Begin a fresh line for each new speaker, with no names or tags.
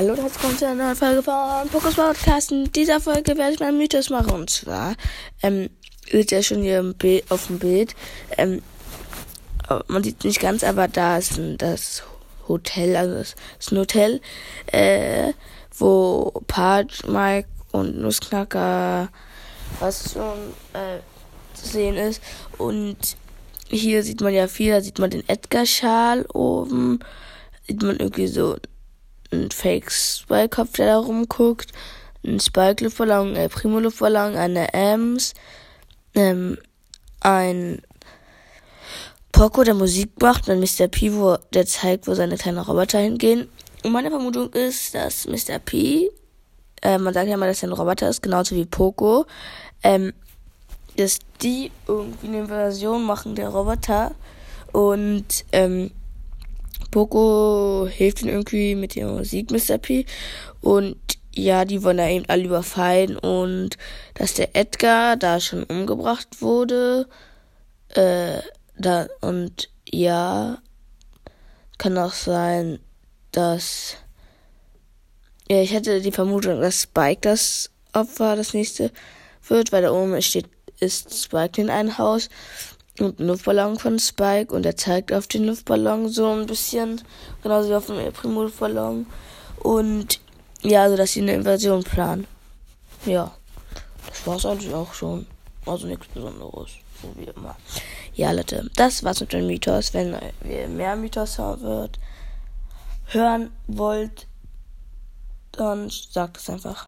Hallo und herzlich willkommen zu einer neuen Folge von Pokus Podcast. In dieser Folge werde ich meinen Mythos machen. Und zwar, ähm, seht ihr schon hier Bild, auf dem Bild, ähm, man sieht nicht ganz, aber da ist ein, das Hotel, also das ist ein Hotel, äh, wo Part, Mike und Nussknacker was schon, äh, zu sehen ist. Und hier sieht man ja viel, da sieht man den Edgar-Schal oben, sieht man irgendwie so ein Fake Spike-Kopf, der da rumguckt, ein Spike-Luftballon, ein Primo-Luftballon, eine Ems, ähm, ein Poco, der Musik macht, und Mr. P, wo der zeigt, wo seine kleinen Roboter hingehen. Und meine Vermutung ist, dass Mr. P, äh, man sagt ja mal, dass er ein Roboter ist, genauso wie Poco, ähm, dass die irgendwie eine Version machen der Roboter und ähm, Poco hilft ihm irgendwie mit der Musik, Mr. P. Und ja, die wollen da eben alle überfallen und dass der Edgar da schon umgebracht wurde. Äh, da, und ja, kann auch sein, dass. Ja, ich hätte die Vermutung, dass Spike das Opfer das nächste wird, weil da oben steht, ist Spike in ein Haus und ein Luftballon von Spike und er zeigt auf den Luftballon so ein bisschen, genauso wie auf dem Primo-Luftballon. Und ja, also dass sie eine Invasion planen. Ja, das war's eigentlich auch schon. Also nichts Besonderes, so wie immer. Ja, Leute, das war's mit dem Mythos. Wenn ihr mehr Mythos wird, hören wollt, dann sagt es einfach.